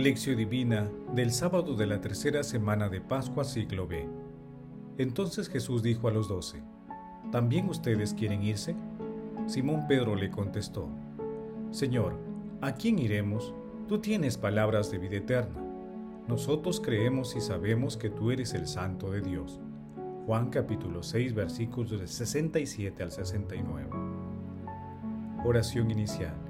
Lección Divina del sábado de la tercera semana de Pascua siglo B. Entonces Jesús dijo a los doce, ¿también ustedes quieren irse? Simón Pedro le contestó, Señor, ¿a quién iremos? Tú tienes palabras de vida eterna. Nosotros creemos y sabemos que tú eres el Santo de Dios. Juan capítulo 6 versículos del 67 al 69. Oración inicial.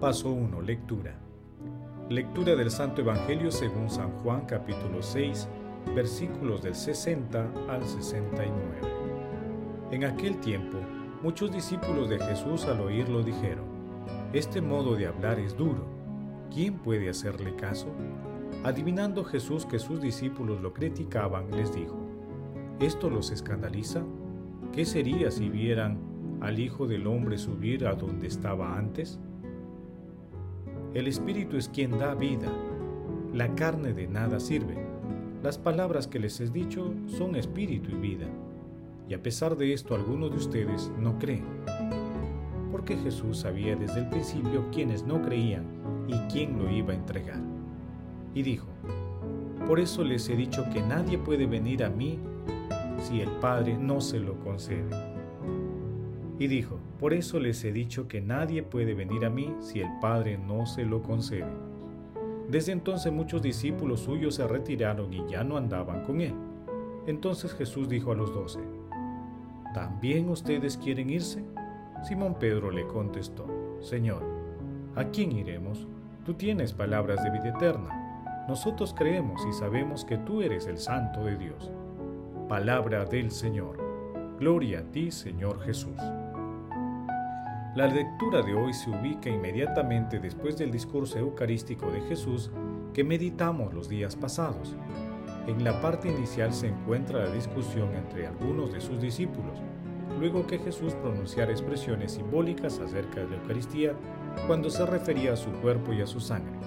Paso 1. Lectura. Lectura del Santo Evangelio según San Juan capítulo 6, versículos del 60 al 69. En aquel tiempo, muchos discípulos de Jesús al oírlo dijeron, Este modo de hablar es duro. ¿Quién puede hacerle caso? Adivinando Jesús que sus discípulos lo criticaban, les dijo, ¿esto los escandaliza? ¿Qué sería si vieran al Hijo del Hombre subir a donde estaba antes? El Espíritu es quien da vida. La carne de nada sirve. Las palabras que les he dicho son espíritu y vida. Y a pesar de esto algunos de ustedes no creen. Porque Jesús sabía desde el principio quiénes no creían y quién lo iba a entregar. Y dijo, por eso les he dicho que nadie puede venir a mí si el Padre no se lo concede. Y dijo, por eso les he dicho que nadie puede venir a mí si el Padre no se lo concede. Desde entonces muchos discípulos suyos se retiraron y ya no andaban con él. Entonces Jesús dijo a los doce, ¿también ustedes quieren irse? Simón Pedro le contestó, Señor, ¿a quién iremos? Tú tienes palabras de vida eterna. Nosotros creemos y sabemos que tú eres el Santo de Dios. Palabra del Señor. Gloria a ti, Señor Jesús. La lectura de hoy se ubica inmediatamente después del discurso eucarístico de Jesús que meditamos los días pasados. En la parte inicial se encuentra la discusión entre algunos de sus discípulos, luego que Jesús pronunciara expresiones simbólicas acerca de la Eucaristía cuando se refería a su cuerpo y a su sangre.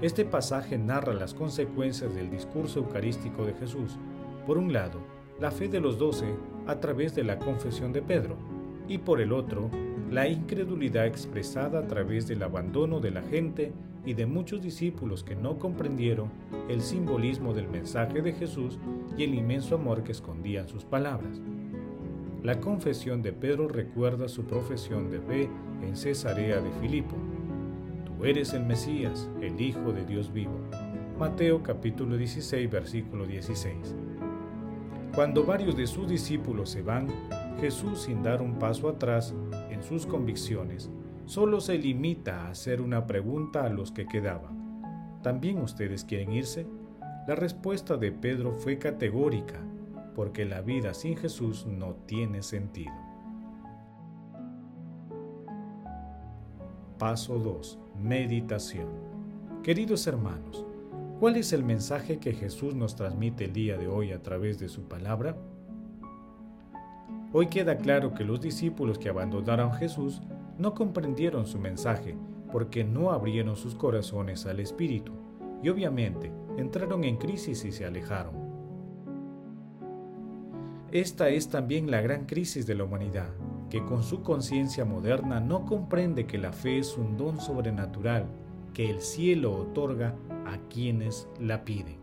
Este pasaje narra las consecuencias del discurso eucarístico de Jesús. Por un lado, la fe de los doce a través de la confesión de Pedro, y por el otro, la incredulidad expresada a través del abandono de la gente y de muchos discípulos que no comprendieron el simbolismo del mensaje de Jesús y el inmenso amor que escondían sus palabras. La confesión de Pedro recuerda su profesión de fe en Cesarea de Filipo. Tú eres el Mesías, el Hijo de Dios vivo. Mateo capítulo 16 versículo 16. Cuando varios de sus discípulos se van, Jesús, sin dar un paso atrás en sus convicciones, solo se limita a hacer una pregunta a los que quedaban. ¿También ustedes quieren irse? La respuesta de Pedro fue categórica, porque la vida sin Jesús no tiene sentido. Paso 2. Meditación. Queridos hermanos, ¿cuál es el mensaje que Jesús nos transmite el día de hoy a través de su palabra? Hoy queda claro que los discípulos que abandonaron Jesús no comprendieron su mensaje porque no abrieron sus corazones al Espíritu y obviamente entraron en crisis y se alejaron. Esta es también la gran crisis de la humanidad, que con su conciencia moderna no comprende que la fe es un don sobrenatural que el cielo otorga a quienes la piden.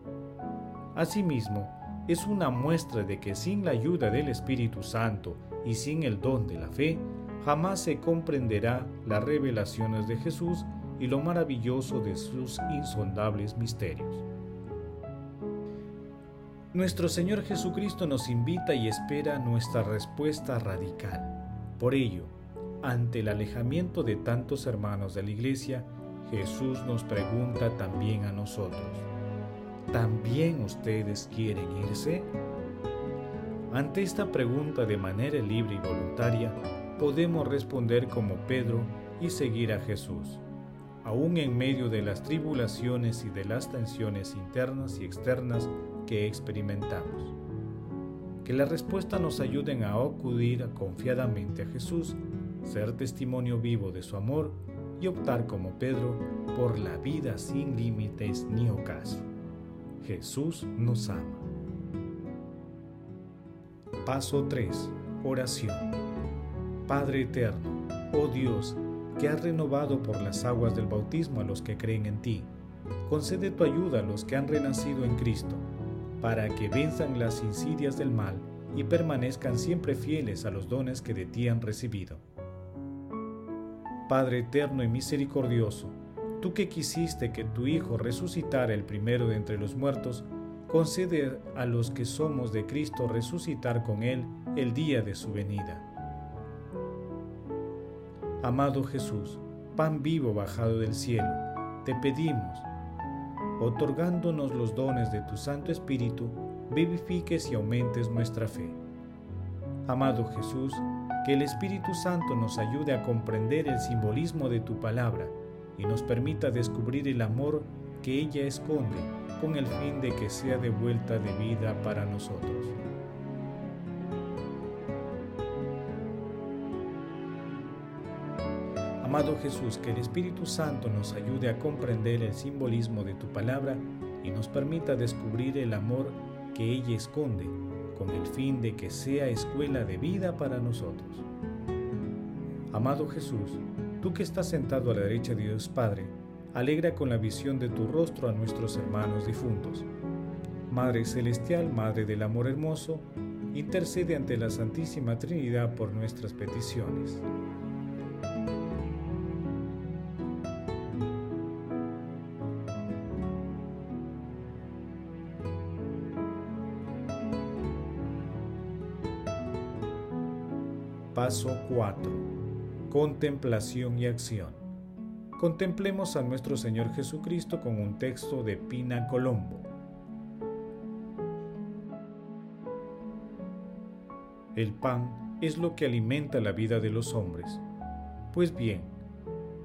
Asimismo, es una muestra de que sin la ayuda del Espíritu Santo y sin el don de la fe, jamás se comprenderá las revelaciones de Jesús y lo maravilloso de sus insondables misterios. Nuestro Señor Jesucristo nos invita y espera nuestra respuesta radical. Por ello, ante el alejamiento de tantos hermanos de la Iglesia, Jesús nos pregunta también a nosotros, ¿También ustedes quieren irse? Ante esta pregunta de manera libre y voluntaria, podemos responder como Pedro y seguir a Jesús. aún en medio de las tribulaciones y de las tensiones internas y externas que experimentamos. Que la respuesta nos ayuden a acudir confiadamente a Jesús, ser testimonio vivo de su amor y optar como Pedro por la vida sin límites ni ocaso. Jesús nos ama. Paso 3. Oración. Padre eterno, oh Dios, que has renovado por las aguas del bautismo a los que creen en ti, concede tu ayuda a los que han renacido en Cristo, para que venzan las insidias del mal y permanezcan siempre fieles a los dones que de ti han recibido. Padre eterno y misericordioso, tú que quisiste que tu Hijo resucitara el primero de entre los muertos, concede a los que somos de Cristo resucitar con Él el día de su venida. Amado Jesús, pan vivo bajado del cielo, te pedimos, otorgándonos los dones de tu Santo Espíritu, vivifiques y aumentes nuestra fe. Amado Jesús, que el Espíritu Santo nos ayude a comprender el simbolismo de tu palabra y nos permita descubrir el amor que ella esconde con el fin de que sea de vuelta de vida para nosotros. Amado Jesús, que el Espíritu Santo nos ayude a comprender el simbolismo de tu palabra y nos permita descubrir el amor que ella esconde, con el fin de que sea escuela de vida para nosotros. Amado Jesús, tú que estás sentado a la derecha de Dios Padre, alegra con la visión de tu rostro a nuestros hermanos difuntos. Madre Celestial, Madre del Amor Hermoso, intercede ante la Santísima Trinidad por nuestras peticiones. Paso 4. Contemplación y acción. Contemplemos a nuestro Señor Jesucristo con un texto de Pina Colombo. El pan es lo que alimenta la vida de los hombres. Pues bien,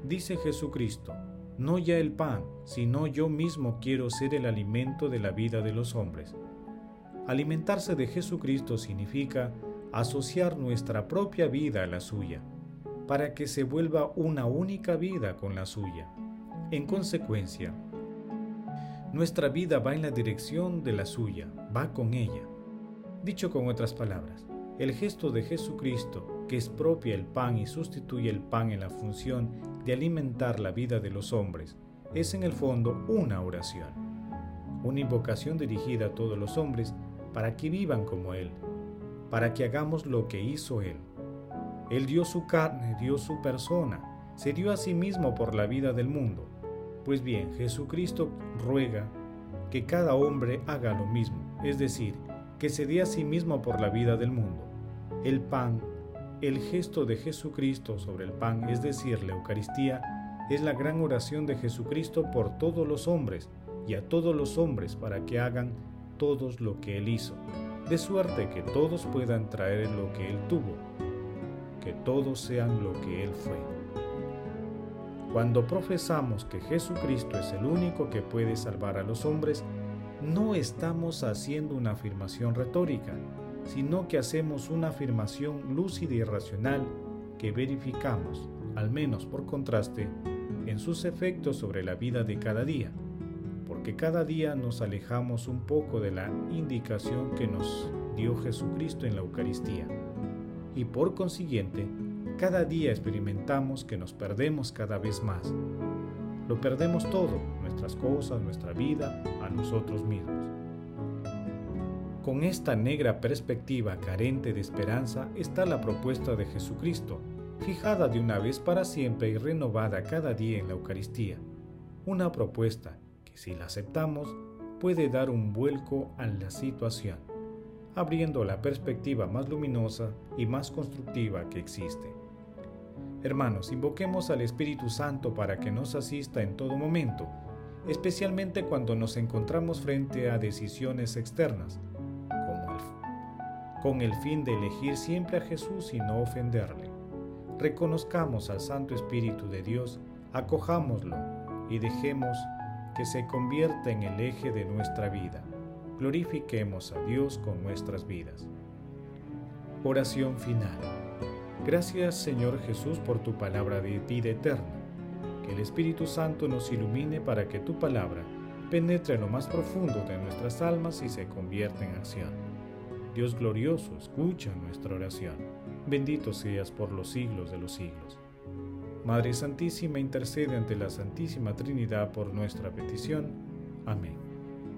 dice Jesucristo, no ya el pan, sino yo mismo quiero ser el alimento de la vida de los hombres. Alimentarse de Jesucristo significa asociar nuestra propia vida a la suya, para que se vuelva una única vida con la suya. En consecuencia, nuestra vida va en la dirección de la suya, va con ella. Dicho con otras palabras, el gesto de Jesucristo, que es propia el pan y sustituye el pan en la función de alimentar la vida de los hombres, es en el fondo una oración, una invocación dirigida a todos los hombres para que vivan como Él, para que hagamos lo que hizo Él. Él dio su carne, dio su persona, se dio a sí mismo por la vida del mundo. Pues bien, Jesucristo ruega que cada hombre haga lo mismo, es decir, que se dé a sí mismo por la vida del mundo. El pan, el gesto de Jesucristo sobre el pan, es decir, la Eucaristía, es la gran oración de Jesucristo por todos los hombres y a todos los hombres para que hagan todos lo que Él hizo de suerte que todos puedan traer lo que Él tuvo, que todos sean lo que Él fue. Cuando profesamos que Jesucristo es el único que puede salvar a los hombres, no estamos haciendo una afirmación retórica, sino que hacemos una afirmación lúcida y racional que verificamos, al menos por contraste, en sus efectos sobre la vida de cada día porque cada día nos alejamos un poco de la indicación que nos dio Jesucristo en la Eucaristía. Y por consiguiente, cada día experimentamos que nos perdemos cada vez más. Lo perdemos todo, nuestras cosas, nuestra vida, a nosotros mismos. Con esta negra perspectiva carente de esperanza está la propuesta de Jesucristo, fijada de una vez para siempre y renovada cada día en la Eucaristía. Una propuesta si la aceptamos, puede dar un vuelco a la situación, abriendo la perspectiva más luminosa y más constructiva que existe. Hermanos, invoquemos al Espíritu Santo para que nos asista en todo momento, especialmente cuando nos encontramos frente a decisiones externas, con el fin de elegir siempre a Jesús y no ofenderle. Reconozcamos al Santo Espíritu de Dios Acojámoslo y dejemos que se convierta en el eje de nuestra vida. Glorifiquemos a Dios con nuestras vidas. Oración final. Gracias Señor Jesús por tu palabra de vida eterna. Que el Espíritu Santo nos ilumine para que tu palabra penetre en lo más profundo de nuestras almas y se convierta en acción. Dios glorioso, escucha nuestra oración. Bendito seas por los siglos de los siglos. Madre Santísima, intercede ante la Santísima Trinidad por nuestra petición. Amén.